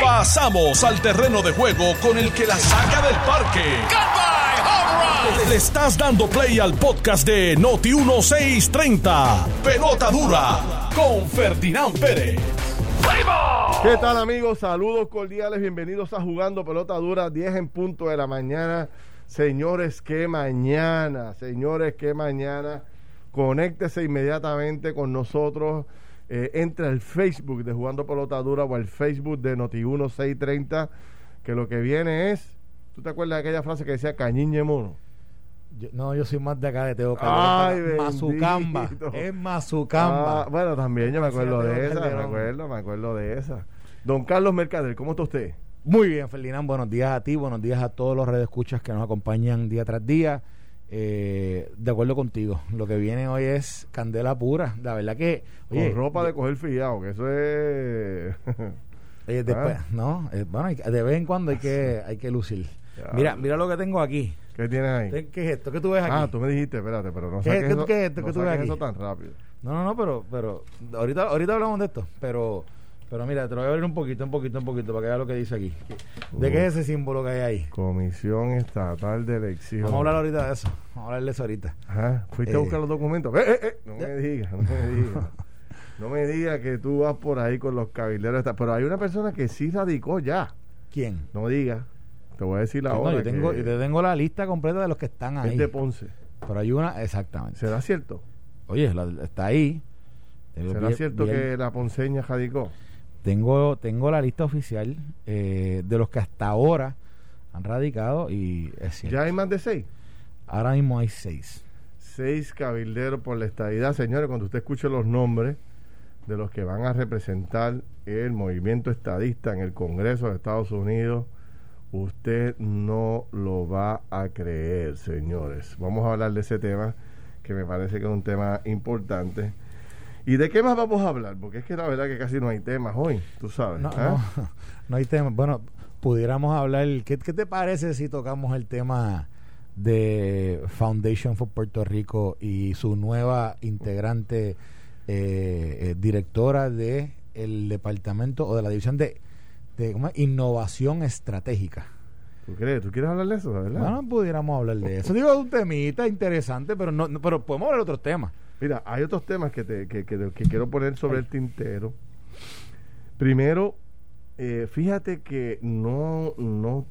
Pasamos al terreno de juego con el que la saca del parque. Le estás dando play al podcast de Noti 1630. Pelota dura con Ferdinand Pérez. ¿Qué tal amigos? Saludos cordiales, bienvenidos a Jugando Pelota Dura, 10 en punto de la mañana. Señores, que mañana, señores, que mañana. Conéctese inmediatamente con nosotros. Eh, entra al Facebook de Jugando Pelota Dura o al Facebook de Noti1630, que lo que viene es, ¿tú te acuerdas de aquella frase que decía cañiñe mono? Yo- no, yo soy más de acá de Teo. Mazucamba. Es Mazucamba. Ah, bueno, también yo me acuerdo de esa, me acuerdo, me acuerdo de esa. Don Carlos Mercader, ¿cómo está usted? Muy bien, Ferdinand. Buenos días a ti, buenos días a todos los redescuchas que nos acompañan día tras día. Eh, de acuerdo contigo, lo que viene hoy es candela pura. La verdad que. oye, Con ropa de coger fiado, que eso es... después, Ah. ¿no? Eh, bueno, de vez en cuando hay que, hay que lucir. Ya. Mira, mira lo que tengo aquí. ¿Qué tienes ahí? ¿Qué es esto? ¿Qué tú ves aquí? Ah, tú me dijiste, espérate, pero no ¿Qué- saques qué- qué es esto no que tú ves aquí? eso tan rápido. No, no, no, pero, pero ahorita, ahorita hablamos de esto. Pero, pero mira, te lo voy a abrir un poquito, un poquito, un poquito para que veas lo que dice aquí. ¿De qué es ese símbolo que hay ahí? Comisión Estatal de Elecciones. Vamos a hablar ahorita de eso. Vamos a hablar de eso ahorita. Ajá, fuiste a Eh. buscar los documentos. Eh, eh, eh, No me digas, no me digas. No me digas que tú vas por ahí con los cabilderos. Pero hay una persona que sí radicó ya. ¿Quién? No digas. Te voy a decir la No, hora. yo, tengo, que yo te tengo la lista completa de los que están es ahí. de Ponce. Pero hay una, exactamente. ¿Será cierto? Oye, la- está ahí. ¿Será cierto que la ponceña radicó? Tengo, tengo la lista oficial eh, de los que hasta ahora han radicado y es cierto. ¿Ya hay más de seis? Ahora mismo hay seis. Seis cabilderos por la estadidad. Señores, cuando usted escuche los nombres de los que van a representar el movimiento estadista en el Congreso de Estados Unidos, usted no lo va a creer, señores. Vamos a hablar de ese tema, que me parece que es un tema importante. ¿Y de qué más vamos a hablar? Porque es que la verdad que casi no hay temas hoy, tú sabes. No, no, no hay tema. Bueno, pudiéramos hablar. ¿qué, ¿Qué te parece si tocamos el tema de Foundation for Puerto Rico y su nueva integrante, eh, eh, directora de el departamento o de la división de, innovación estratégica? ¿Tú crees? ¿Tú quieres hablar de eso, verdad? Bueno, pudiéramos hablar de eso. Digo, es un temita interesante, pero no, no- pero podemos hablar de otros temas. Mira, hay otros temas que, te, que, que- que quiero poner sobre el tintero. Primero, eh, fíjate que no, no,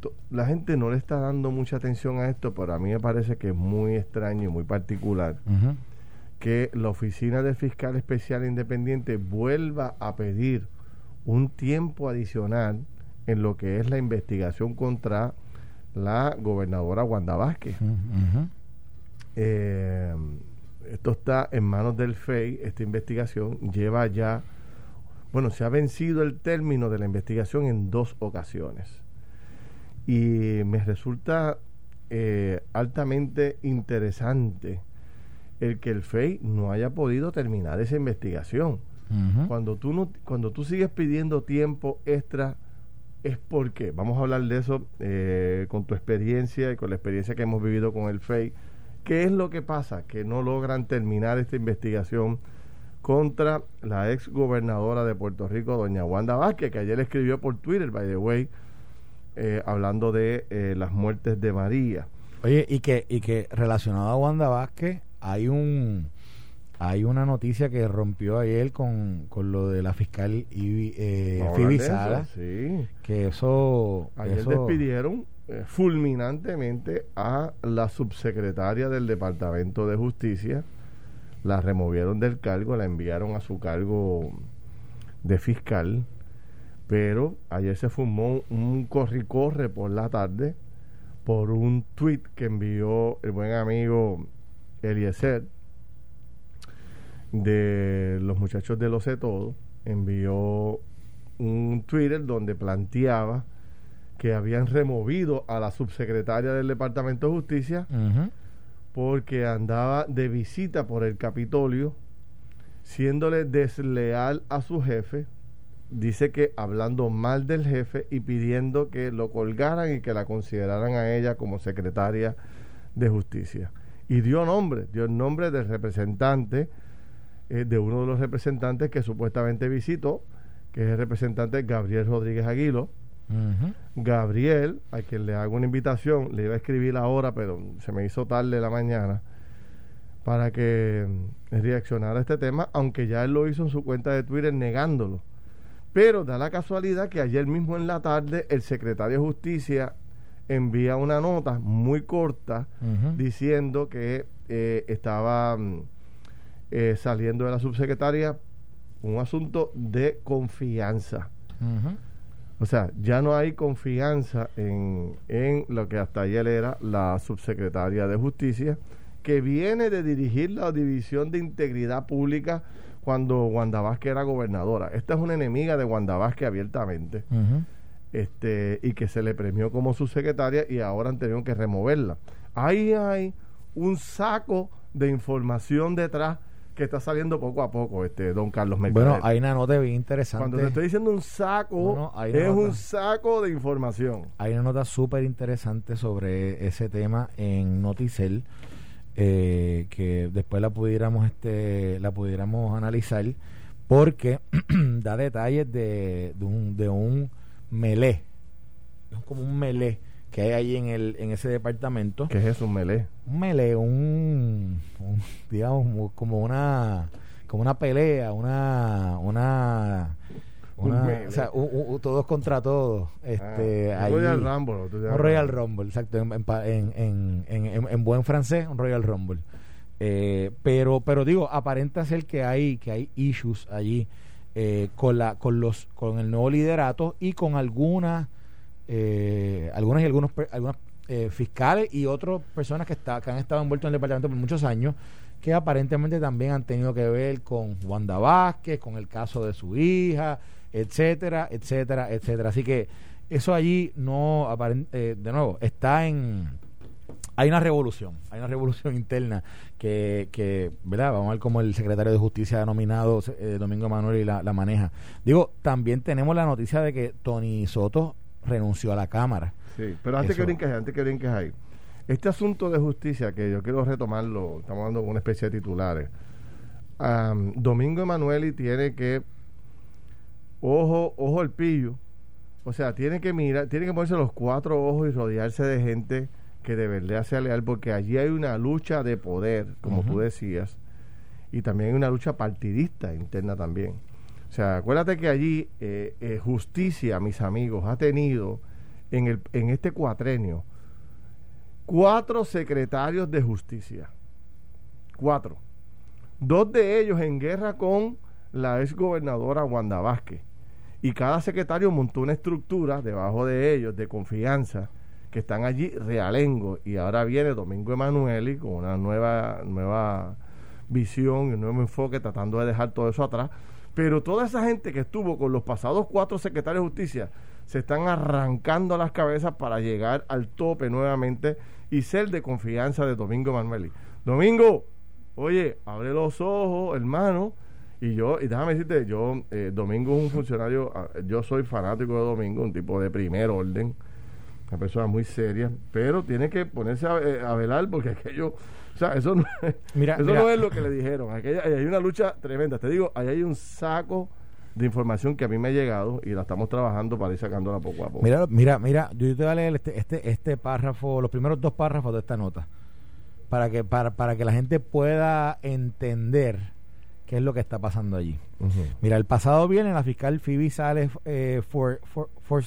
to- la gente no le está dando mucha atención a esto, pero a mí me parece que es muy extraño y muy particular que la Oficina del Fiscal Especial Independiente vuelva a pedir un tiempo adicional en lo que es la investigación contra la gobernadora Wanda Vázquez. Eh, esto está en manos del FEI, esta investigación lleva ya, bueno, se ha vencido el término de la investigación en dos ocasiones. Y me resulta eh, altamente interesante el que el FEI no haya podido terminar esa investigación. Cuando tú, no, cuando tú sigues pidiendo tiempo extra, es porque, vamos a hablar de eso eh, con tu experiencia y con la experiencia que hemos vivido con el FEI. ¿Qué es lo que pasa? Que no logran terminar esta investigación contra la ex gobernadora de Puerto Rico, doña Wanda Vázquez, que ayer escribió por Twitter, by the way, eh, hablando de eh, las muertes de María. Oye, y que, y que relacionado a Wanda Vázquez, hay un hay una noticia que rompió ayer con, con lo de la fiscal Ibi, eh, Sí. que eso, Ayer eso- despidieron eh, fulminantemente a la subsecretaria del Departamento de Justicia. La removieron del cargo, la enviaron a su cargo de fiscal. Pero ayer se formó un corre-corre por la tarde por un tweet que envió el buen amigo Eliezer de los muchachos de Lo Sé Todo. Envió un Twitter donde planteaba que habían removido a la subsecretaria del Departamento de Justicia porque andaba de visita por el Capitolio, siéndole desleal a su jefe. Dice que hablando mal del jefe y pidiendo que lo colgaran y que la consideraran a ella como secretaria de justicia. Y dio nombre, dio el nombre del representante, eh, de uno de los representantes que supuestamente visitó, que es el representante Gabriel Rodríguez Aguilo. Gabriel, a quien le hago una invitación, le iba a escribir ahora, pero se me hizo tarde la mañana, para que mm, reaccionara a este tema, aunque ya él lo hizo en su cuenta de Twitter negándolo. Pero da la casualidad que ayer mismo en la tarde el secretario de Justicia envía una nota muy corta diciendo que eh, estaba mm, eh, saliendo de la subsecretaria un asunto de confianza. O sea, ya no hay confianza en, en lo que hasta ayer era la subsecretaria de Justicia, que viene de dirigir la División de Integridad Pública cuando Wanda Vázquez era gobernadora. Esta es una enemiga de Wanda Vázquez abiertamente. este, y que se le premió como subsecretaria y ahora han tenido que removerla. Ahí hay un saco de información detrás que está saliendo poco a poco, este don Carlos Mercader. Bueno, hay una nota bien interesante. Cuando te estoy diciendo un saco, es un saco de información. Hay una nota súper interesante sobre ese tema en Noticel, eh, que después la pudiéramos, este, la pudiéramos analizar, porque da detalles de, de un, de un melé, es como un melé que hay ahí en, el, en ese departamento. ¿Qué es eso, un melee? Un melee, un, digamos, como una como una pelea, una una, o sea, todos contra todos. Este, ah, un Royal Rumble. Un Royal Rumble, exacto, en, en, en, en, buen francés, un Royal Rumble. Eh, pero pero digo, aparenta ser que hay que hay issues allí eh, con la con los con el nuevo liderato y con algunas eh, algunas y algunos algunas eh, fiscales y otras personas que, está, que han estado envueltos en el departamento por muchos años que aparentemente también han tenido que ver con Wanda Vázquez, con el caso de su hija, etcétera, etcétera, etcétera. Así que eso allí no, eh, de nuevo, está en... Hay una revolución, hay una revolución interna que, que ¿verdad? Vamos a ver cómo el secretario de Justicia ha nominado eh, Domingo Manuel y la, la maneja. Digo, también tenemos la noticia de que Tony Soto renunció a la Cámara. Sí, pero antes que brinques, antes que brinques ahí, este asunto de justicia que yo quiero retomarlo, estamos dando una especie de titulares. Domingo Emanueli tiene que ojo, ojo el pillo, o sea, tiene que mirar, tiene que ponerse los cuatro ojos y rodearse de gente que de verdad sea leal, porque allí hay una lucha de poder, como tú decías, y también hay una lucha partidista interna también. O sea, acuérdate que allí eh, eh, justicia, mis amigos, ha tenido en, el, en este cuatrenio cuatro secretarios de justicia. Cuatro. Dos de ellos en guerra con la ex gobernadora Wanda Vázquez. Y cada secretario montó una estructura debajo de ellos de confianza que están allí realengo. Y ahora viene Domingo Emanueli con una nueva, nueva visión y un nuevo enfoque tratando de dejar todo eso atrás pero toda esa gente que estuvo con los pasados cuatro secretarios de justicia se están arrancando las cabezas para llegar al tope nuevamente y ser de confianza de Domingo Manueli. Domingo, oye, abre los ojos, hermano. Y yo, y déjame decirte, yo, eh, Domingo es un funcionario, ah, yo soy fanático de Domingo, un tipo de primer orden, una persona muy seria, pero tiene que ponerse a, eh, a velar porque aquello o sea, eso no, mira, eso no es lo que le dijeron. hay una lucha tremenda. Te digo, ahí hay un saco de información que a mí me ha llegado y la estamos trabajando para ir sacándola poco a poco. Mira, mira, mira, yo te voy a leer este, este, este párrafo, los primeros dos párrafos de esta nota, para que, para, para que la gente pueda entender qué es lo que está pasando allí. Mira, el pasado viernes la fiscal Phoebe Sales eh, for, for,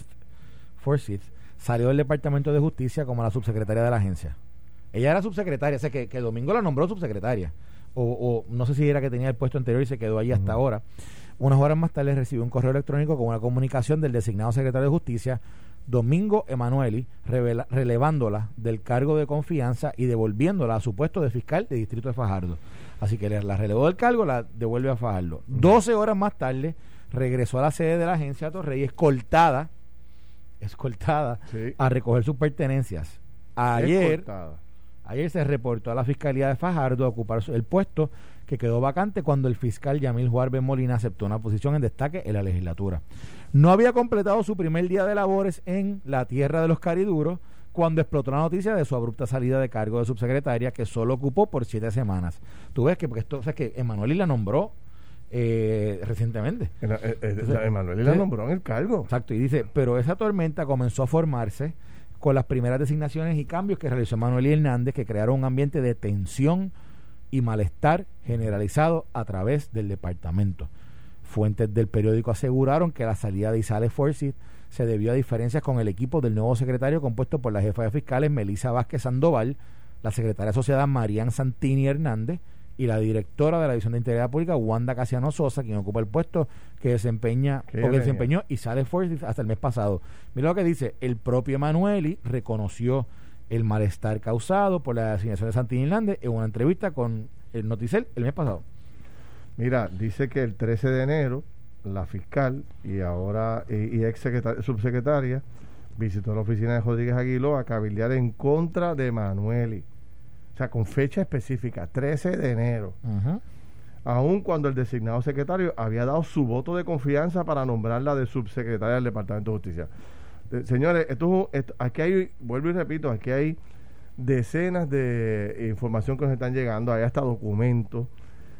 salió del Departamento de Justicia como la subsecretaria de la agencia. Ella era subsecretaria, o sea que, que Domingo la nombró subsecretaria. O, no sé si era que tenía el puesto anterior y se quedó ahí hasta ahora. Unas horas más tarde recibió un correo electrónico con una comunicación del designado secretario de Justicia, Domingo Emanueli, relevándola del cargo de confianza y devolviéndola a su puesto de fiscal de distrito de Fajardo. Así que la relevó del cargo, la devuelve a Fajardo. 12 horas más tarde regresó a la sede de la agencia Torrey escoltada, escoltada a recoger sus pertenencias. Ayer, Ayer se reportó a la Fiscalía de Fajardo a ocupar el puesto que quedó vacante cuando el fiscal Yamil Juárez Molina aceptó una posición en destaque en la legislatura. No había completado su primer día de labores en la tierra de los cariduros cuando explotó la noticia de su abrupta salida de cargo de subsecretaria que solo ocupó por siete semanas. Tú ves que porque esto, o sea, que Emanuel la nombró eh, recientemente. Emanuel la nombró en el cargo. Exacto, y dice, pero esa tormenta comenzó a formarse con las primeras designaciones y cambios que realizó Manuel y Hernández, que crearon un ambiente de tensión y malestar generalizado a través del departamento. Fuentes del periódico aseguraron que la salida de Isales Forsyth se debió a diferencias con el equipo del nuevo secretario compuesto por la jefa de fiscales Melisa Vázquez Sandoval, la secretaria asociada Marian Santini Hernández y la directora de la División de Integridad Pública, Wanda Casiano Sosa, quien ocupa el puesto que desempeña o que desempeñó y sale Forsyth hasta el mes pasado. Mira lo que dice, el propio Emanueli reconoció el malestar causado por la designación de Santini Hernández en una entrevista con el Noticel el mes pasado. Mira, dice que el 13 de enero la fiscal y ahora y, ex subsecretaria visitó la oficina de Rodríguez Aguiló a cabildear en contra de Manueli. O sea, con fecha específica, 13 de enero. Aun cuando el designado secretario había dado su voto de confianza para nombrarla de subsecretaria del Departamento de Justicia. Eh, señores, esto, aquí hay, vuelvo y repito, aquí hay decenas de información que nos están llegando, hay hasta documentos.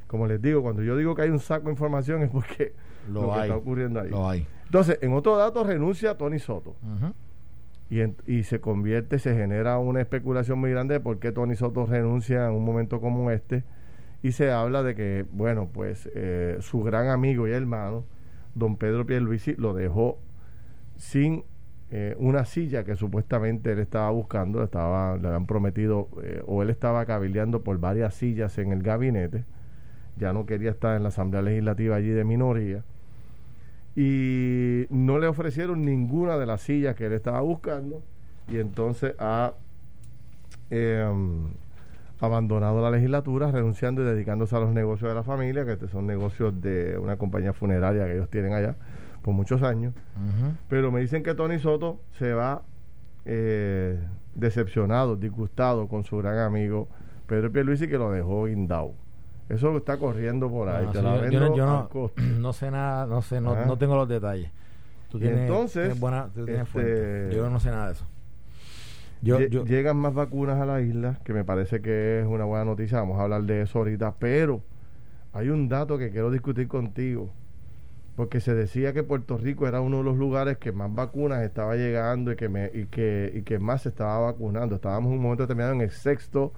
Como les digo, cuando yo digo que hay un saco de información es porque lo, que está ocurriendo ahí. Lo hay. Entonces, en otro dato renuncia Tony Soto. Y, se convierte, se genera una especulación muy grande de por qué Tony Soto renuncia en un momento como este. Y se habla de que, bueno, pues eh, su gran amigo y hermano, don Pedro Pierluisi, lo dejó sin eh, una silla que supuestamente él estaba buscando, estaba, le habían prometido, eh, o él estaba cabildeando por varias sillas en el gabinete, ya no quería estar en la Asamblea Legislativa allí de minoría, y no le ofrecieron ninguna de las sillas que él estaba buscando, y entonces ha em, abandonado la legislatura, renunciando y dedicándose a los negocios de la familia, que son negocios de una compañía funeraria que ellos tienen allá por muchos años. Pero me dicen que Tony Soto se va eh, decepcionado, disgustado con su gran amigo Pedro Pierluisi que lo dejó guindado. Eso está corriendo por ahí. yo, no, sé nada, no sé, no, no tengo los detalles. Tú tienes, entonces, buena, este, Yo no sé nada de eso. llegan más vacunas a la isla, que me parece que es una buena noticia. Vamos a hablar de eso ahorita. Pero hay un dato que quiero discutir contigo porque se decía que Puerto Rico era uno de los lugares que más vacunas estaba llegando y que, me, y que, y que más se estaba vacunando. Estábamos en un momento determinado en el sexto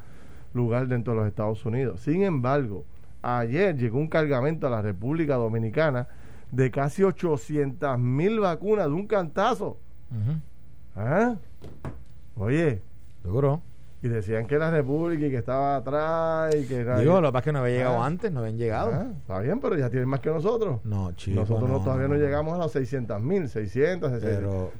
lugar dentro de los Estados Unidos. Sin embargo, ayer llegó un cargamento a la República Dominicana de casi 800 mil vacunas de un cantazo. ¿Ah? Oye. Seguro y decían que la República y que estaba atrás y que Digo, lo que pasa es que no había llegado ah. antes, no habían llegado. Ah, está bien, pero ya tienen más que nosotros. No, chico. Nosotros todavía no, llegamos a las 600 mil, 600,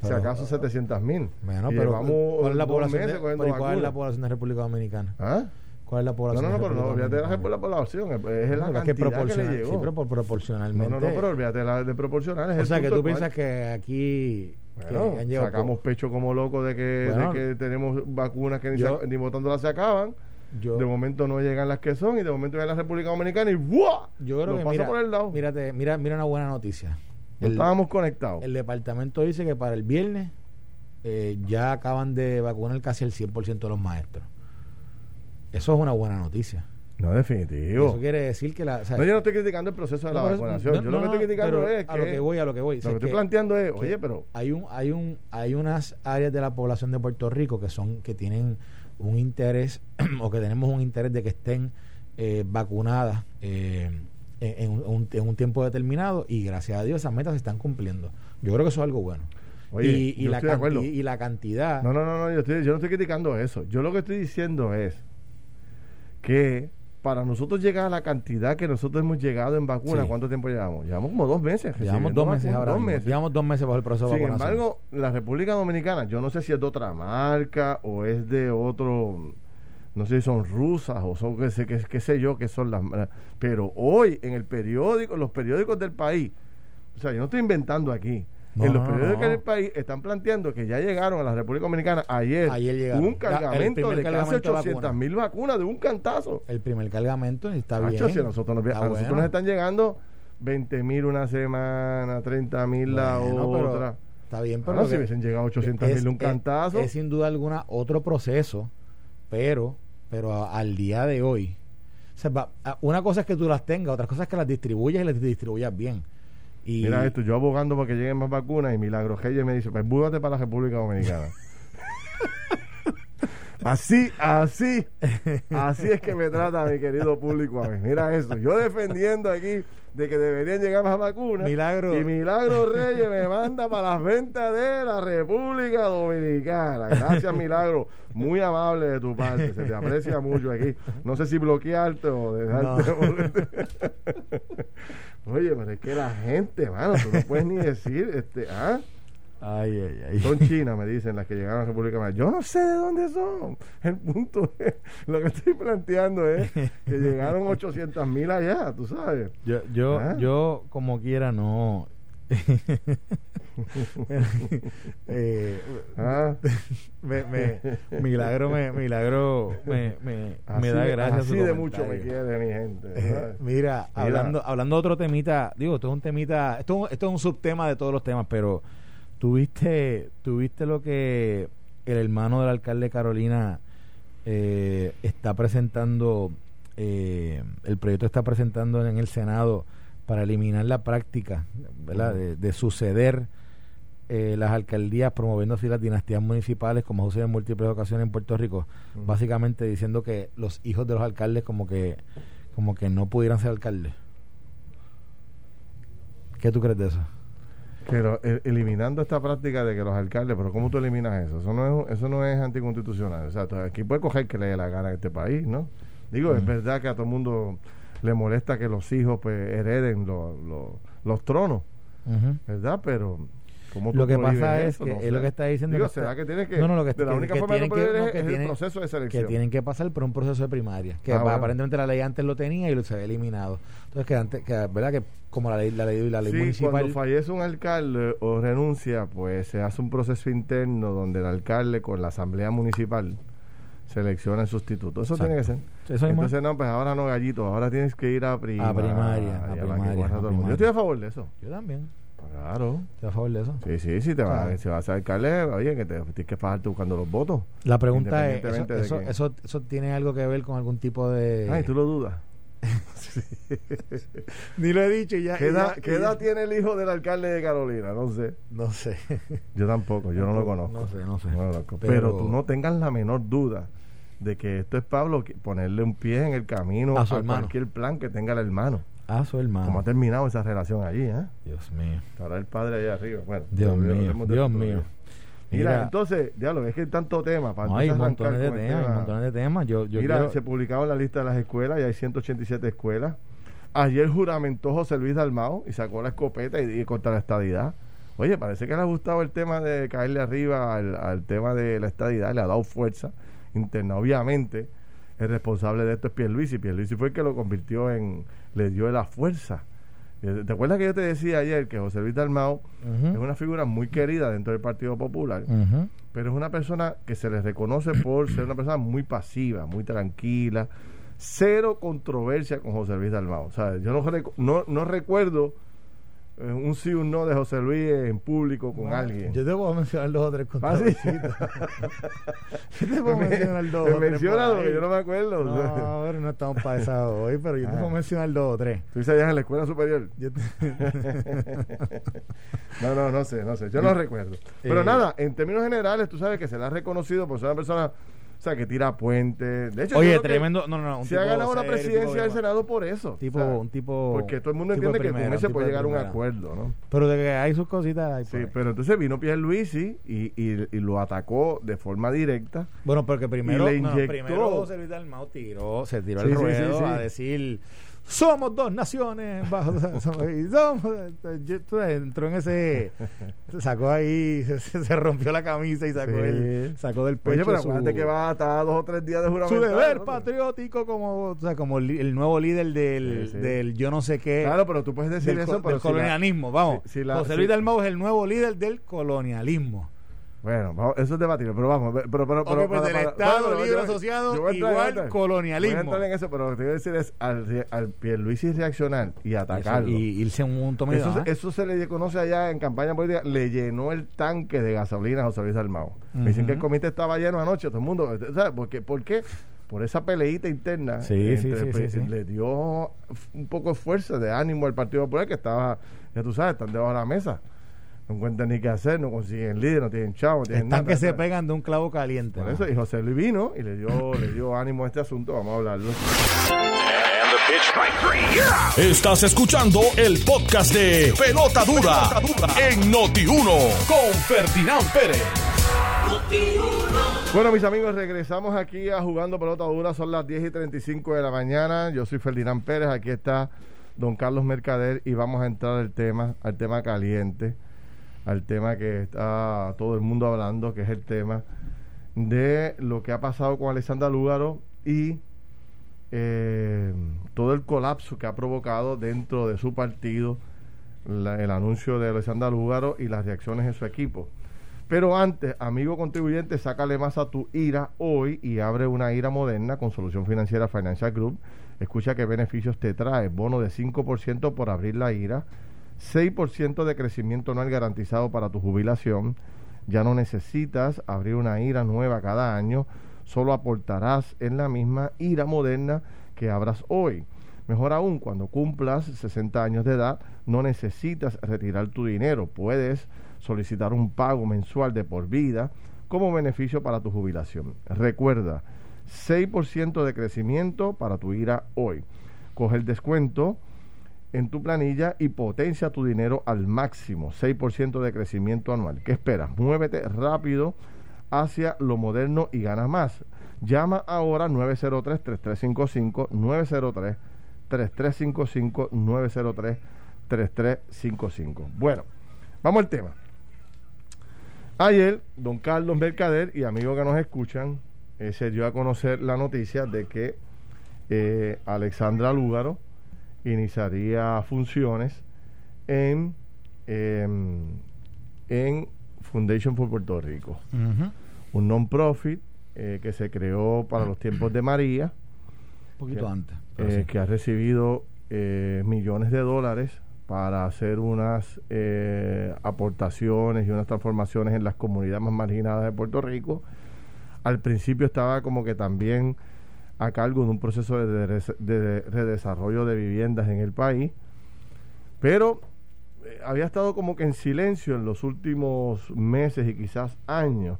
si acaso 700 mil. Bueno, pero ¿cuál es la población de, ¿cuál es la población de República Dominicana? ¿Ah? ¿Cuál es la población? No, no, no, pero no, olvídate de la, población, es, la cantidad que, le llegó. Sí, pero por proporcionalmente. No, no, no, pero olvídate de, de proporcional. o sea, que tú piensas que aquí sacamos pecho como locos de que, de que tenemos vacunas que ni, yo, ni votándolas se acaban. de momento no llegan las que son y de momento llega la República Dominicana y ¡buah! Yo creo que pasa por el lado. Mírate, mira, mira una buena noticia. estábamos conectados. El departamento dice que para el viernes eh, ya acaban de vacunar casi el 100% de los maestros. Eso es una buena noticia. No, definitivo. Eso quiere decir que la. no, yo no estoy criticando el proceso de la vacunación. yo lo que estoy criticando es. A lo que voy, a lo que voy. Lo que estoy planteando es, oye, pero. Hay, un, hay, un, hay unas áreas de la población de Puerto Rico que son que tienen un interés o que tenemos un interés de que estén eh, vacunadas eh, en, un, en, un, tiempo determinado y gracias a Dios esas metas se están cumpliendo. Yo creo que eso es algo bueno. Oye, y, y, la y, la cantidad. No, no, no, no yo, estoy, yo no estoy criticando eso. Yo lo que estoy diciendo es que para nosotros llegar a la cantidad que nosotros hemos llegado en vacunas, ¿cuánto tiempo llevamos? Llevamos como dos meses. Llevamos dos meses ahora. Dos meses. Llevamos dos meses bajo el proceso de Sin embargo, la República Dominicana, yo no sé si es de otra marca o es de otro, no sé si son rusas o son qué sé, qué, sé yo, que son las... Pero hoy en el periódico, los periódicos del país, o sea, yo no estoy inventando aquí, en los periódicos del país están planteando que ya llegaron a la República Dominicana ayer, un cargamento de casi 800 mil vacunas de un cantazo. El primer cargamento está bien. a nosotros nos, están llegando 20 mil una semana, 30 mil la otra. Está bien, pero. si hubiesen llegado 800 mil un cantazo. Es, sin duda alguna otro proceso, pero, pero al día de hoy una cosa es que tú las tengas, otra cosa es que las distribuyas y las distribuyas bien. Y Mira esto, yo abogando para que lleguen más vacunas y Milagro Reyes me dice, pues búdate para la República Dominicana. Así, así, así es que me trata mi querido público a mí. Mira eso, yo defendiendo aquí de que deberían llegar más vacunas. Milagro. Y Milagro Reyes me manda para las ventas de la República Dominicana. Gracias, Milagro. Muy amable de tu parte. Se te aprecia mucho aquí. No sé si bloquearte o dejarte. Oye, pero es que la gente, mano, tú no puedes ni decir, este, ¿ah? Ay, ay, ay. Son chinas, me dicen, las que llegaron a la República Dominicana. Yo no sé de dónde son. El punto es, lo que estoy planteando es que llegaron 800 mil allá, tú sabes. Yo, yo, ¿Ah? yo como quiera, no. eh, ¿Ah? me, me, milagro me milagro me, me, me da gracias así de mucho me quiere mi gente eh, mira, mira, hablando hablando de otro temita digo esto es un temita esto, esto es un subtema de todos los temas pero ¿Tuviste, tuviste lo que el hermano del alcalde de Carolina eh, está presentando, eh, el proyecto está presentando en el Senado para eliminar la práctica De, suceder eh, las alcaldías promoviendo así las dinastías municipales como sucede en múltiples ocasiones en Puerto Rico, básicamente diciendo que los hijos de los alcaldes como que como que no pudieran ser alcaldes. ¿Qué tú crees de eso? Pero eliminando esta práctica de que los alcaldes, pero ¿cómo tú eliminas eso? Eso no es, eso no es anticonstitucional. O sea, aquí puede coger que le dé la gana a este país, ¿no? Digo, es verdad que a todo el mundo le molesta que los hijos pues hereden los tronos, ¿verdad? Pero lo que pasa es que es lo que está diciendo Digo, será que tiene que no, no, lo que, de la única forma de es, el proceso de selección. que tienen que pasar por un proceso de primaria que ah, aparentemente la ley antes lo tenía y lo se había eliminado. Entonces que antes que verdad que como la ley la ley la ley sí, municipal cuando fallece un alcalde o renuncia pues se hace un proceso interno donde el alcalde con la asamblea municipal selecciona el sustituto. Eso tiene que ser. Entonces, no, pues ahora no gallito, ahora tienes que ir a, primaria. A primaria. A primaria, Yo estoy a favor de eso. Yo también. Claro. ¿Te a favor de eso? Sí, sí, sí, te va, si vas a alcalde, oye, que te, tienes que fajarte buscando los votos. La pregunta es, eso, eso, eso, tiene algo que ver con algún tipo de... Ay, tú lo dudas. Ni lo he dicho ya. ¿Qué, edad, tiene el hijo del alcalde de Carolina? No sé. No sé. Yo tampoco, yo no, lo conozco. No sé, no sé. pero, tú no tengas la menor duda de que esto es Pablo ponerle un pie en el camino a, a cualquier plan que tenga el hermano. A su hermano. ¿Cómo ha terminado esa relación allí, eh? Dios mío. Ahora el padre allá arriba. Bueno, Dios mío. Dios mío. Mira, entonces, diablo, es que hay tanto tema. Para hay montones de temas, montones de temas. Yo, yo Mira, se publicaba la lista de las escuelas y hay 187 escuelas. Ayer juramentó José Luis Dalmao y sacó la escopeta y, contra la estadidad. Oye, parece que le ha gustado el tema de caerle arriba al, al tema de la estadidad, le ha dado fuerza interna. Obviamente, el responsable de esto es Pierluisi. Pierluisi fue el que lo convirtió en, le dio la fuerza. Eh, ¿Te acuerdas que yo te decía ayer que José Luis Dalmao es una figura muy querida dentro del Partido Popular, pero es una persona que se le reconoce por ser una persona muy pasiva, muy tranquila, cero controversia con José Luis Dalmao. O sea, yo no, no, no recuerdo un sí o un no de José Luis en público con alguien. Yo te puedo mencionar dos o tres cosas. ¿Ah, yo te puedo mencionar dos o tres. Menciona que yo no me acuerdo. No, a ver, no estamos pasados hoy, pero yo te puedo ah. mencionar dos o tres. ¿Tú dices allá en la escuela superior? no, no, no sé, no sé. Yo no recuerdo. Pero eh, nada, en términos generales, tú sabes que se le ha reconocido por ser una persona o sea, que tira puentes. De hecho, Oye, tremendo. No, no, no. se ha ganado una presidencia del Senado por eso. Tipo, un tipo. Porque todo el mundo entiende que con él se puede llegar a un acuerdo, ¿no? Pero de que hay sus cositas. sí, pero entonces vino Pierre Luisi y, y, y, lo atacó de forma directa. Bueno, porque primero. le inyectó, no, primero José Luis Dalmau tiró, se tiró el ruedo a decir somos dos naciones bajo entró en ese sacó ahí se, rompió la camisa y sacó el sacó del pecho Oye, pero que va hasta dos o tres días de juramento su deber patriótico como o sea, como el, nuevo líder del, del yo no sé qué claro pero tú puedes decir eso del colonialismo vamos. José Luis Dalmau es el nuevo líder del colonialismo bueno, eso es debatible, pero vamos. Pero, pero, pero, pues Estado Libre Asociado igual colonialismo. Voy a en eso, pero lo que te voy a decir es al, al Pierluisi reaccionar y atacarlo. Y, irse un montón eso, ¿eh? eso se le conoce allá en campaña política, le llenó el tanque de gasolina a José Luis Armado. Me dicen que el comité estaba lleno anoche, todo el mundo. ¿Sabes por qué? ¿Por qué? por esa peleita interna, sí, sí, sí, le dio un poco de fuerza, de ánimo al Partido Popular que estaba, ya tú sabes, están debajo de la mesa. No encuentran ni qué hacer, no consiguen líder, no tienen chavo, no tienen Están que se pegan de un clavo caliente. Por eso, y José Luis vino y le dio, le dio ánimo a este asunto, vamos a hablarlo. Estás escuchando el podcast de Pelota Dura, en Noti1 con Ferdinand Pérez. Bueno, mis amigos, regresamos aquí a Jugando Pelota Dura. Son las 10 y 35 de la mañana. Yo soy Ferdinand Pérez. Aquí está don Carlos Mercader y vamos a entrar al tema, al tema caliente, al tema que está todo el mundo hablando, que es el tema de lo que ha pasado con Alexandra Lúgaro y eh, todo el colapso que ha provocado dentro de su partido el anuncio de Alexandra Lúgaro y las reacciones en su equipo. Pero antes, amigo contribuyente, sácale más a tu IRA hoy y abre una IRA moderna con Solución Financiera Financial Group. Escucha qué beneficios te trae. Bono de 5% por abrir la IRA, 6% de crecimiento anual garantizado para tu jubilación. Ya no necesitas abrir una IRA nueva cada año solo aportarás en la misma ira moderna que abras hoy. Mejor aún, cuando cumplas 60 años de edad, no necesitas retirar tu dinero. Puedes solicitar un pago mensual de por vida como beneficio para tu jubilación. Recuerda, 6% de crecimiento para tu IRA hoy. Coge el descuento en tu planilla y potencia tu dinero al máximo. 6% de crecimiento anual. ¿Qué esperas? Muévete rápido hacia lo moderno y gana más. Llama ahora 903-3355, 903-3355, 903-3355. Bueno, vamos al tema. Ayer, don Carlos Mercader y amigos que nos escuchan, eh, se dio a conocer la noticia de que eh, Alexandra Lúgaro iniciaría funciones en, em, en Foundation for Puerto Rico. Un non-profit eh, que se creó para los tiempos de María. Un poquito antes. Eh, que ha recibido eh, millones de dólares para hacer unas aportaciones y unas transformaciones en las comunidades más marginadas de Puerto Rico. Al principio estaba como que también a cargo de un proceso de, de redesarrollo de viviendas en el país, pero había estado como que en silencio en los últimos meses y quizás años.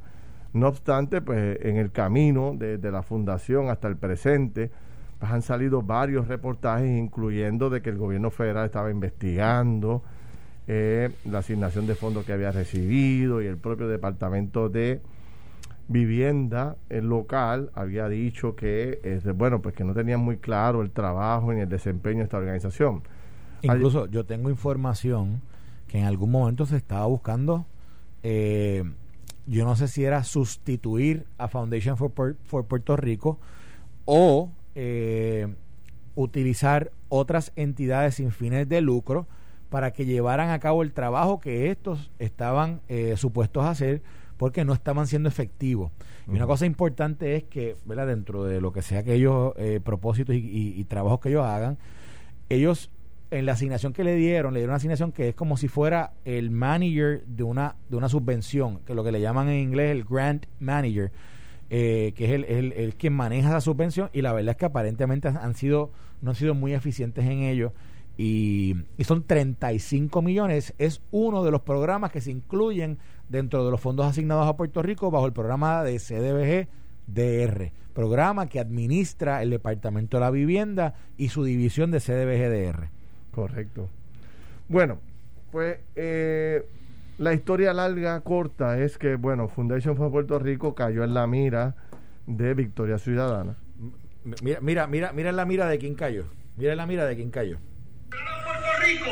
No obstante, pues en el camino desde la fundación hasta el presente, pues han salido varios reportajes, incluyendo de que el gobierno federal estaba investigando eh, la asignación de fondos que había recibido y el propio departamento de vivienda el local había dicho que eh, bueno pues que no tenían muy claro el trabajo ni el desempeño de esta organización. Incluso yo tengo información que en algún momento se estaba buscando, eh, yo no sé si era sustituir a Foundation for, Puerto Rico o eh, utilizar otras entidades sin fines de lucro para que llevaran a cabo el trabajo que estos estaban eh, supuestos a hacer porque no estaban siendo efectivos. Y una cosa importante es que, ¿verdad? dentro de lo que sea aquellos propósitos y trabajos que ellos hagan, ellos en la asignación que le dieron, le dieron una asignación que es como si fuera el manager de una, de una subvención, que es lo que le llaman en inglés el grant manager, eh, que es el, el, el, quien maneja esa subvención, y la verdad es que aparentemente han sido, no han sido muy eficientes en ello. Y, y son 35 millones. Es uno de los programas que se incluyen dentro de los fondos asignados a Puerto Rico bajo el programa de CDBG DR, programa que administra el Departamento de la Vivienda y su división de CDBG-DR. Correcto. Bueno, pues eh, la historia larga, corta, es que, bueno, Foundation for Puerto Rico cayó en la mira de Victoria Ciudadana. Mira, mira, mira, mira la mira de quién cayó. Mira la mira de quién cayó. En Puerto Rico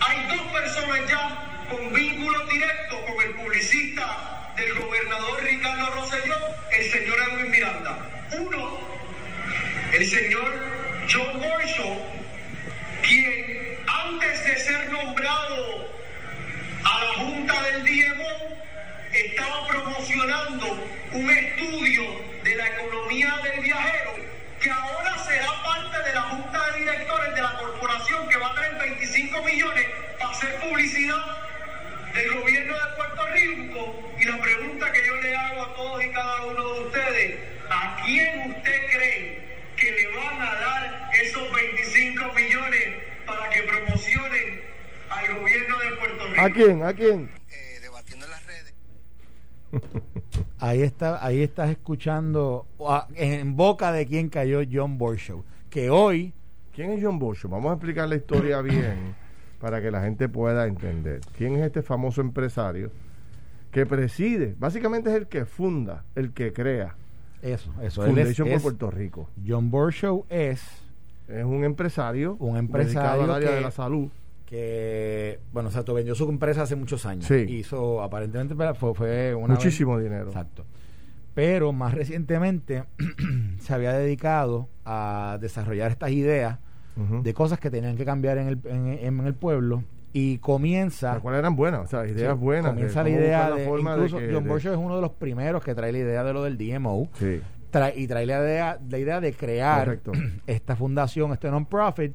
hay dos personas ya con vínculo directo con el publicista del gobernador Ricardo Rosselló, el señor Edwin Miranda. Uno, el señor John Boyson, quien antes de ser nombrado a la Junta del DMO estaba promocionando un estudio de la economía del viajero que ahora será parte de la Junta de Directores de la corporación que va a tener 25 millones para hacer publicidad del gobierno de Puerto Rico. Y la pregunta que yo le hago a todos y cada uno de ustedes, ¿a quién usted cree le van a dar esos 25 millones para que promocionen al gobierno de Puerto Rico. ¿A quién? ¿A quién? Eh, debatiendo en las redes. ahí, está, ahí estás escuchando en boca de quien cayó John Borshow, que hoy... ¿Quién es John Borshow? Vamos a explicar la historia bien para que la gente pueda entender. ¿Quién es este famoso empresario que preside? Básicamente es el que funda, el que crea eso, eso él es, Foundation por Puerto Rico. John Borshow es Es un empresario, Un empresario dedicado al área que- de la salud. que bueno, o sea, vendió su empresa hace muchos años. Sí. Hizo aparentemente fue, fue una Muchísimo dinero. Exacto. Pero más recientemente se había dedicado a desarrollar estas ideas de cosas que tenían que cambiar en el, en, en el pueblo y comienza Las cuales eran buenas, o sea, ideas sí, buenas. comienza la idea la de incluso que- John Borshow es uno de los primeros que trae la idea de lo del DMO Sí, trae- y trae la idea, la idea de crear esta fundación, este non-profit,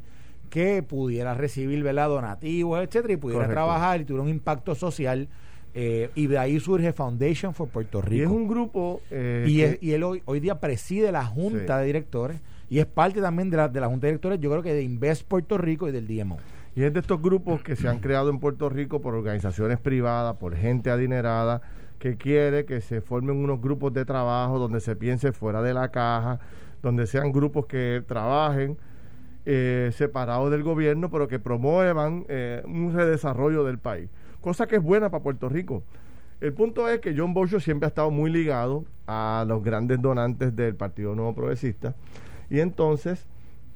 que pudiera recibir ¿verdad? donativos, etcétera, y pudiera Correcto. trabajar y tuviera un impacto social. eh, y de ahí surge Foundation for Puerto Rico. y es un grupo. eh, Y, es- y él hoy, hoy día preside la junta Sí. de directores y es parte también de la, de la junta de directores, yo creo que de Invest Puerto Rico y del DMO. Y es de estos grupos que se han creado en Puerto Rico por organizaciones privadas, por gente adinerada, que quiere que se formen unos grupos de trabajo donde se piense fuera de la caja, donde sean grupos que trabajen eh, separados del gobierno, pero que promuevan eh, un redesarrollo del país. Cosa que es buena para Puerto Rico. El punto es que John Bosch siempre ha estado muy ligado a los grandes donantes del Partido Nuevo Progresista. Y entonces,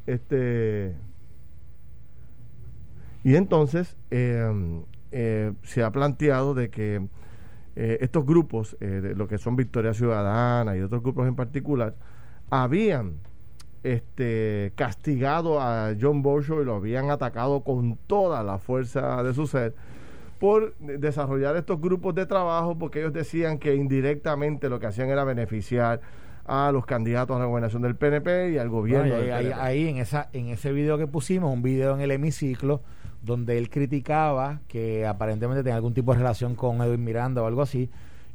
este y entonces eh, eh, se ha planteado de que eh, estos grupos, eh, de lo que son Victoria Ciudadana y otros grupos en particular, habían este, castigado a John Borshow y lo habían atacado con toda la fuerza de su ser por desarrollar estos grupos de trabajo porque ellos decían que indirectamente lo que hacían era beneficiar a los candidatos a la gobernación del PNP y al gobierno Bueno, del ahí, PNP. ahí en esa en ese video que pusimos, un video en el hemiciclo, donde él criticaba que aparentemente tenía algún tipo de relación con Edwin Miranda o algo así,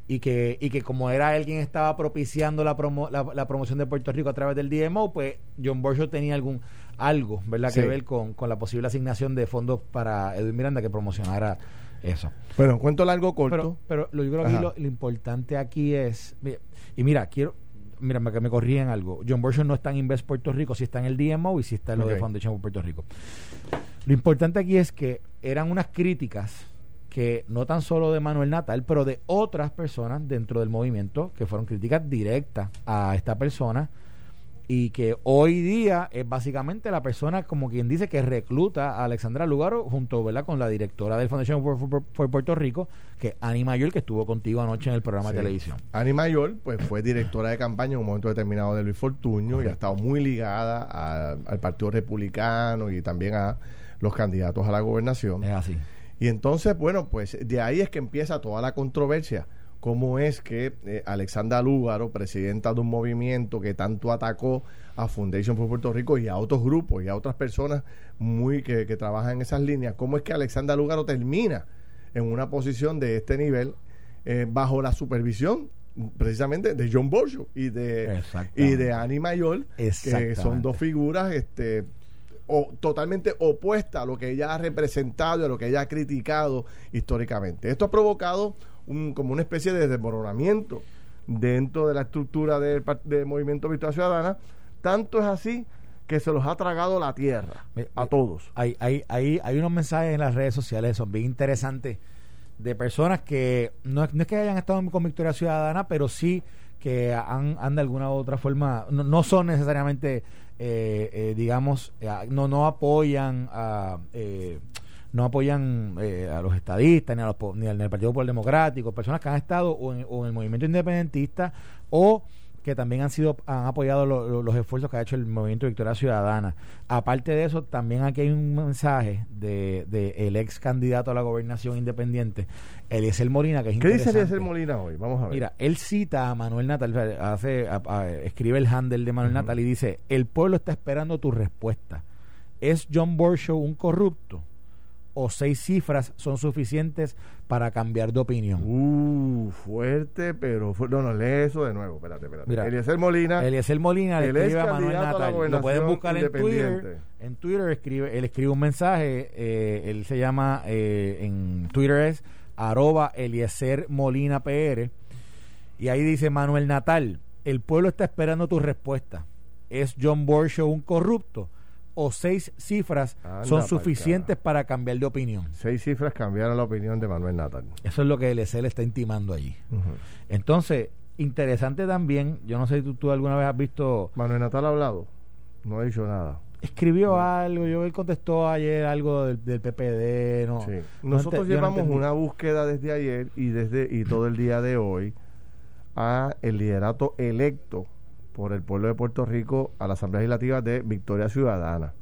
y que, y que como era él quien estaba propiciando la, promo- la, la promoción de Puerto Rico a través del DMO, pues John Borshow tenía algún algo, ¿verdad?, Sí. que ver con, con la posible asignación de fondos para Edwin Miranda que promocionara eso. Bueno, cuento largo corto. Pero, pero lo, yo creo que lo, lo importante aquí es. y mira, quiero. Mira, que me corrigen algo. John Borshow no está en Invest Puerto Rico, si está en el DMO y si está en lo de. Foundation Puerto Rico. Lo importante aquí es que eran unas críticas que no tan solo de Manuel Natal, pero de otras personas dentro del movimiento, que fueron críticas directas a esta persona y que hoy día es básicamente la persona, como quien dice, que recluta a Alexandra Lugaro junto ¿verdad? con la directora del Foundation for, for- for Puerto Rico, que es Annie Mayor, que estuvo contigo anoche en el programa Sí. de televisión. Ani Mayor, pues fue directora de campaña en un momento determinado de Luis Fortuño y ha estado muy ligada a- al Partido Republicano y también a los candidatos a la gobernación. Es así. Y entonces, bueno, pues de ahí es que empieza toda la controversia. ¿Cómo es que eh, Alexandra Lúgaro, presidenta de un movimiento que tanto atacó a Foundation for Puerto Rico y a otros grupos y a otras personas muy que, que trabajan en esas líneas, cómo es que Alexandra Lúgaro termina en una posición de este nivel eh, bajo la supervisión precisamente de John Borshow y de, y de Annie Mayor, que son dos figuras este, o, totalmente opuesta a lo que ella ha representado y a lo que ella ha criticado históricamente. Esto ha provocado un, como una especie de desmoronamiento dentro de la estructura del, del movimiento Victoria Ciudadana. Tanto es así que se los ha tragado la tierra a todos. Hay, hay, hay, hay unos mensajes en las redes sociales, son bien interesantes, de personas que no, no es que hayan estado con Victoria Ciudadana, pero sí que han, han de alguna u otra forma, no, no son necesariamente, eh, eh, digamos, eh, no, no apoyan a... eh, no apoyan eh, a los estadistas ni, a los, ni al, ni al Partido Popular Democrático, personas que han estado o en, o en el movimiento independentista o que también han sido han apoyado lo- lo- los esfuerzos que ha hecho el movimiento Victoria Ciudadana. Aparte de eso, también aquí hay un mensaje de, de el ex candidato a la gobernación independiente, Eliezer Molina, que es ¿Qué dice. Eliezer Molina hoy? Vamos a ver. Mira, él cita a Manuel Natal, hace, a- a- escribe el handle de Manuel Natal y dice, el pueblo está esperando tu respuesta. ¿Es John Borshow un corrupto? O seis cifras son suficientes para cambiar de opinión. Uh, fuerte, pero fu- no, no, lee eso de nuevo, espérate, espérate. Mira, Eliezer Molina, Eliezer Molina le escribe a Manuel a Natal. Lo pueden buscar en Twitter. En Twitter escribe, él escribe un mensaje. eh, él se llama eh, en Twitter es arroba Eliezer Molina PR. Y ahí dice Manuel Natal, el pueblo está esperando tu respuesta. ¿Es John Borshow un corrupto? ¿O seis cifras Anda son suficientes para cambiar de opinión? seis cifras cambiaron la opinión de Manuel Natal. Eso es lo que Eliezer está intimando allí. Entonces, interesante también, yo no sé si tú, tú alguna vez has visto Manuel Natal ha hablado, no ha dicho nada. escribió algo, yo él contestó ayer algo del, del PPD, no. Sí. no Nosotros no llevamos una búsqueda desde ayer y desde y todo el día de hoy a el liderato electo por el pueblo de Puerto Rico a la Asamblea Legislativa de Victoria Ciudadana.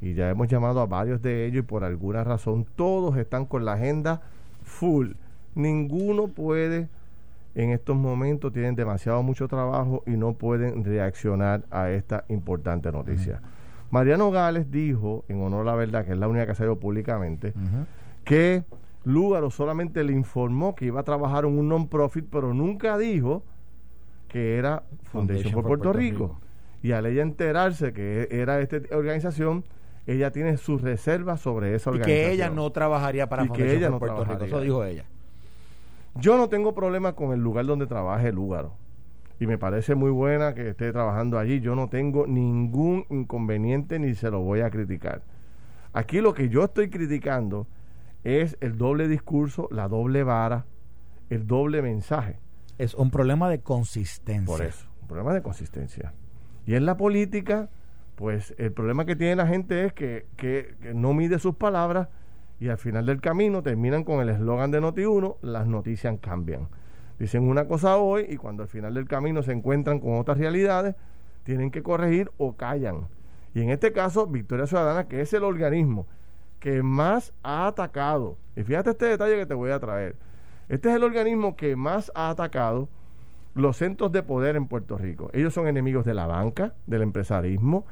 Y ya hemos llamado a varios de ellos y por alguna razón todos están con la agenda full. Ninguno puede en estos momentos tienen demasiado mucho trabajo y no pueden reaccionar a esta importante noticia. Mariano Gales dijo, en honor a la verdad, que es la única que ha salido públicamente, que Lúgaro solamente le informó que iba a trabajar en un non-profit, pero nunca dijo que era Foundation for Puerto, Rico. Y al ella enterarse que era esta organización, ella tiene sus reservas sobre esa Y organización. que ella no trabajaría para Y que Foundation ella no Puerto Rico, eso dijo ella. Yo no tengo problema con el lugar donde trabaje Lúgaro. Y me parece muy buena que esté trabajando allí. Yo no tengo ningún inconveniente ni se lo voy a criticar. Aquí lo que yo estoy criticando es el doble discurso, la doble vara, el doble mensaje. Es un problema de consistencia. Por eso, un problema de consistencia. Y en la política, pues el problema que tiene la gente es que, que- no mide sus palabras y al final del camino terminan con el eslogan de Noti1, las noticias cambian. Dicen una cosa hoy y cuando al final del camino se encuentran con otras realidades, tienen que corregir o callan. Y en este caso, Victoria Ciudadana, que es el organismo que más ha atacado, y fíjate este detalle que te voy a traer, este es el organismo que más ha atacado los centros de poder en Puerto Rico. Ellos son enemigos de la banca, del empresarismo,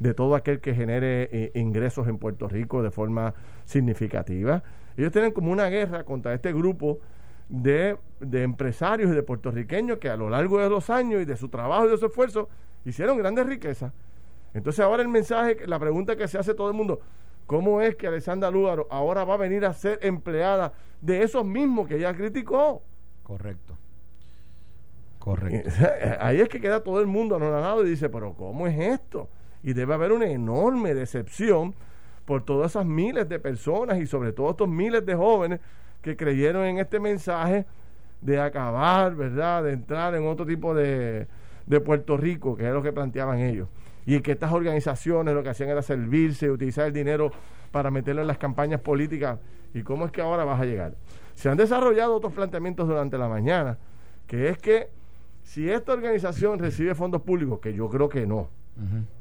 de todo aquel que genere eh, ingresos en Puerto Rico de forma significativa. Ellos tienen como una guerra contra este grupo de, de empresarios y de puertorriqueños que a lo largo de los años y de su trabajo y de su esfuerzo hicieron grandes riquezas. Entonces ahora el mensaje, la pregunta que se hace todo el mundo, ¿cómo es que Alessandra Lúgaro ahora va a venir a ser empleada de esos mismos que ella criticó? Correcto. Correcto. Ahí es que queda todo el mundo anonadado y dice, pero ¿cómo es esto? Y debe haber una enorme decepción por todas esas miles de personas y sobre todo estos miles de jóvenes que creyeron en este mensaje de acabar, ¿verdad? De entrar en otro tipo de, de Puerto Rico, que es lo que planteaban ellos. Y que estas organizaciones lo que hacían era servirse, utilizar el dinero para meterlo en las campañas políticas. ¿Y cómo es que ahora vas a llegar? Se han desarrollado otros planteamientos durante la mañana, que es que si esta organización recibe fondos públicos, que yo creo que no,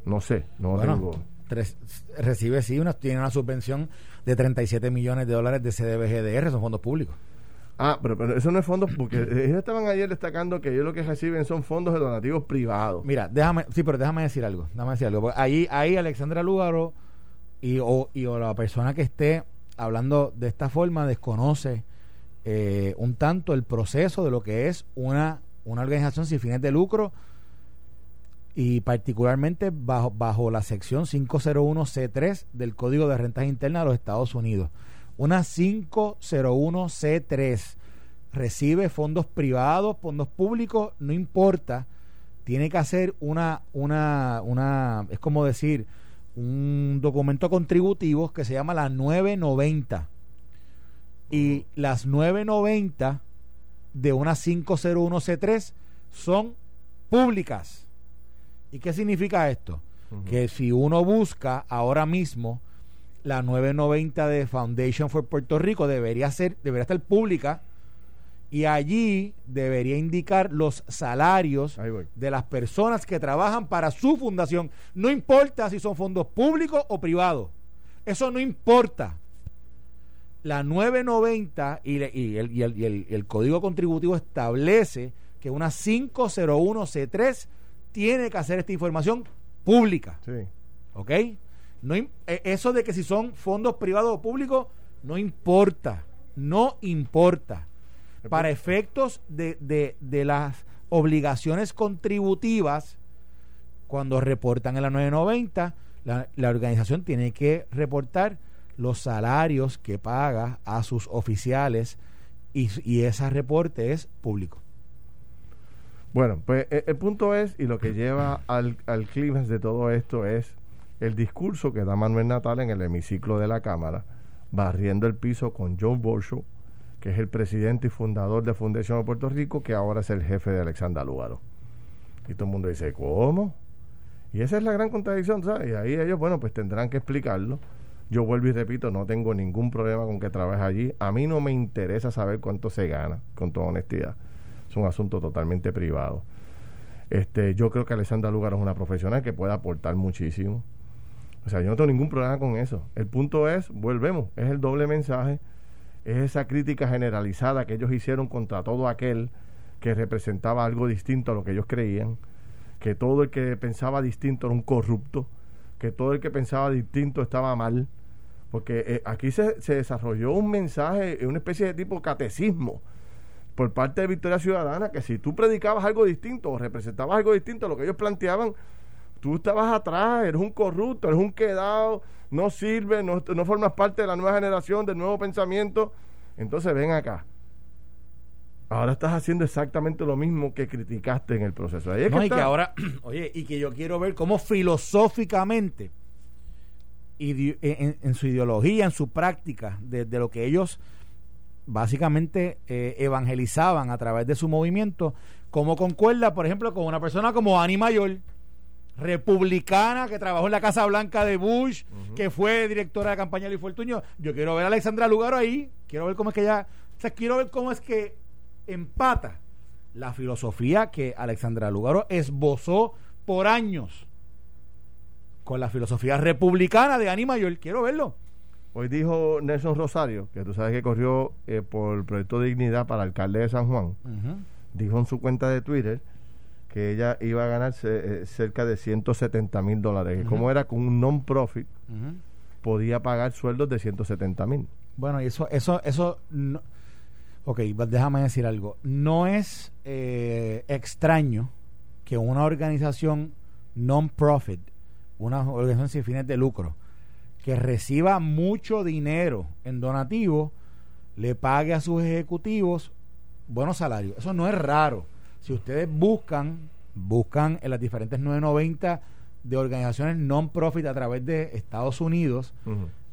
no sé, no Bueno, tengo. tres- recibe sí, una, tiene una subvención de 37 millones de dólares de CDBGDR, son fondos públicos. Ah, pero, pero eso no es fondos, porque ellos estaban ayer destacando que ellos lo que reciben son fondos de donativos privados. Mira, déjame, sí, pero déjame decir algo, déjame decir algo. porque Ahí, ahí Alexandra Lúgaro y o, y o la persona que esté hablando de esta forma desconoce eh, un tanto el proceso de lo que es una, una organización sin fines de lucro y particularmente bajo, bajo la sección 501C3 del Código de Rentas Internas de los Estados Unidos. Una 501C3 recibe fondos privados, fondos públicos, no importa, tiene que hacer una, una, una, es como decir, un documento contributivo que se llama la 990. Y las 990 de una 501C3 son públicas. ¿Y qué significa esto? Que si uno busca ahora mismo la 990 de Foundation for Puerto Rico debería ser debería estar pública y allí debería indicar los salarios de las personas que trabajan para su fundación. No importa si son fondos públicos o privados. Eso no importa. La 990 y, le- y el, y el- y el- el Código Contributivo establece que una 501C3 tiene que hacer esta información pública. Sí. ¿Ok? No, eh, eso de que si son fondos privados o públicos No importa, no importa. Para efectos de, de, de las obligaciones contributivas, cuando reportan en la 990, la, la organización tiene que reportar los salarios que paga a sus oficiales y, y ese reporte es público. Bueno, pues eh, el punto es, y lo que lleva al, al clímax de todo esto es el discurso que da Manuel Natal en el hemiciclo de la Cámara, barriendo el piso con John Borshow, que es el presidente y fundador de Fundación de Puerto Rico, que ahora es el jefe de Alexander Lugaro. Y todo el mundo dice, ¿cómo? Y esa es la gran contradicción, ¿sabes? Y ahí ellos, bueno, pues tendrán que explicarlo. Yo vuelvo y repito, no tengo ningún problema con que trabaje allí. A mí no me interesa saber cuánto se gana, con toda honestidad. Es un asunto totalmente privado. Este, yo creo que Alessandra Lugar es una profesional que puede aportar muchísimo. O sea, yo no tengo ningún problema con eso. El punto es, volvemos, es el doble mensaje, es esa crítica generalizada que ellos hicieron contra todo aquel que representaba algo distinto a lo que ellos creían, que todo el que pensaba distinto era un corrupto, que todo el que pensaba distinto estaba mal, porque eh, aquí se, se desarrolló un mensaje, una especie de tipo catecismo por parte de Victoria Ciudadana, que si tú predicabas algo distinto o representabas algo distinto a lo que ellos planteaban, tú estabas atrás, eres un corrupto, eres un quedado, no sirve, no, no formas parte de la nueva generación, del nuevo pensamiento. Entonces ven acá. Ahora estás haciendo exactamente lo mismo que criticaste en el proceso. Ahí es No, que y que está. ahora, oye, y que yo quiero ver cómo filosóficamente, en, en su ideología, en su práctica, de, de lo que ellos básicamente eh, evangelizaban a través de su movimiento, cómo concuerda, por ejemplo, con una persona como Annie Mayor, republicana que trabajó en la Casa Blanca de Bush, que fue directora de campaña de Luis Fortuño. Yo quiero ver a Alexandra Lugaro ahí, quiero ver cómo es que ella, o sea, quiero ver cómo es que empata la filosofía que Alexandra Lugaro esbozó por años con la filosofía republicana de Annie Mayor. Quiero verlo. Hoy dijo Nelson Rosario, que tú sabes que corrió eh, por el proyecto de dignidad para alcalde de San Juan, dijo en su cuenta de Twitter que ella iba a ganarse eh, cerca de 170 mil dólares. Y como era con un non-profit, podía pagar sueldos de 170 mil. Bueno, y eso, eso, eso, no, ok, déjame decir algo. No es eh, extraño que una organización non-profit, una organización sin fines de lucro, que reciba mucho dinero en donativo, le pague a sus ejecutivos buenos salarios. Eso no es raro. Si ustedes buscan, buscan en las diferentes 990 de organizaciones non-profit a través de Estados Unidos,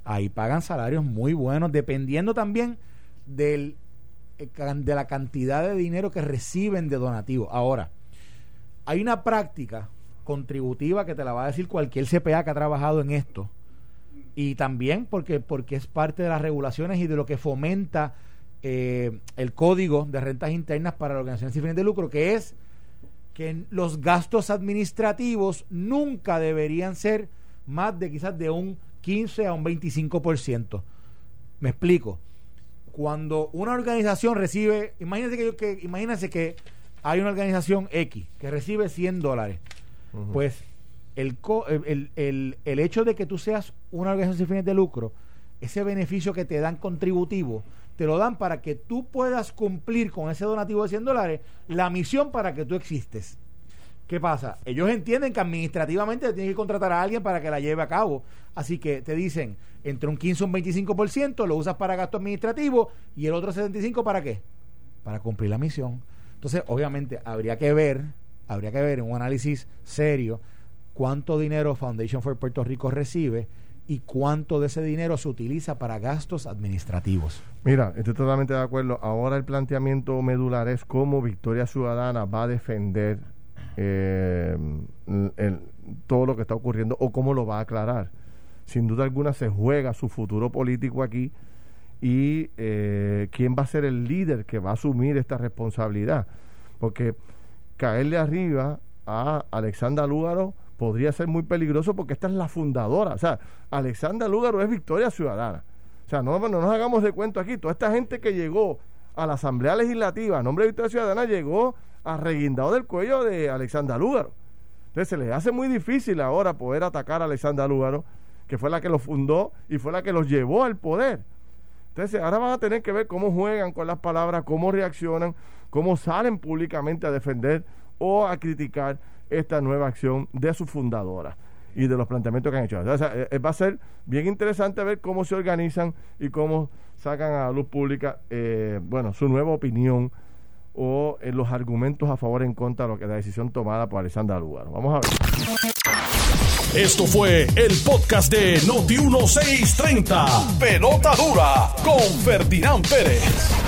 ahí pagan salarios muy buenos, dependiendo también del, eh, de la cantidad de dinero que reciben de donativo. Ahora, hay una práctica contributiva que te la va a decir cualquier CPA que ha trabajado en esto, y también porque, porque es parte de las regulaciones y de lo que fomenta eh, el código de rentas internas para las organizaciones sin fines de lucro, que es que los gastos administrativos nunca deberían ser más de quizás de un 15 a un 25%. Me explico. Cuando una organización recibe, imagínense que, yo- que imagínense que hay una organización X que recibe 100 dólares. Pues el, el- el- el hecho de que tú seas una organización sin fines de lucro, ese beneficio que te dan contributivo, te lo dan para que tú puedas cumplir con ese donativo de 100 dólares la misión para que tú existes. ¿Qué pasa? Ellos entienden que administrativamente tienen que contratar a alguien para que la lleve a cabo. Así que te dicen, entre un 15 y un 25% lo usas para gasto administrativo y el otro 75% para qué? Para cumplir la misión. Entonces, obviamente, habría que ver, habría que ver en un análisis serio cuánto dinero Foundation for Puerto Rico recibe y cuánto de ese dinero se utiliza para gastos administrativos. Mira, estoy totalmente de acuerdo. Ahora el planteamiento medular es cómo Victoria Ciudadana va a defender eh, todo lo que está ocurriendo o cómo lo va a aclarar. Sin duda alguna se juega su futuro político aquí y eh, quién va a ser el líder que va a asumir esta responsabilidad. Porque caerle arriba a Alexandra Lúgaro podría ser muy peligroso porque esta es la fundadora. O sea, Alexandra Lúgaro es Victoria Ciudadana. O sea, no, no nos hagamos de cuento aquí. Toda esta gente que llegó a la Asamblea Legislativa a nombre de Victoria Ciudadana llegó arreguindado del cuello de Alexandra Lúgaro. Entonces se les hace muy difícil ahora poder atacar a Alexandra Lúgaro, que fue la que lo fundó y fue la que los llevó al poder. Entonces, ahora van a tener que ver cómo juegan con las palabras, cómo reaccionan, cómo salen públicamente a defender o a criticar esta nueva acción de su fundadora y de los planteamientos que han hecho. Eh, eh, va a ser bien interesante ver cómo se organizan y cómo sacan a la luz pública, eh, bueno, su nueva opinión o los argumentos a favor en contra de lo que la decisión tomada por Alessandra Lugar. Vamos a ver. Esto fue el podcast de Noti 1630. Pelota dura con Ferdinand Pérez.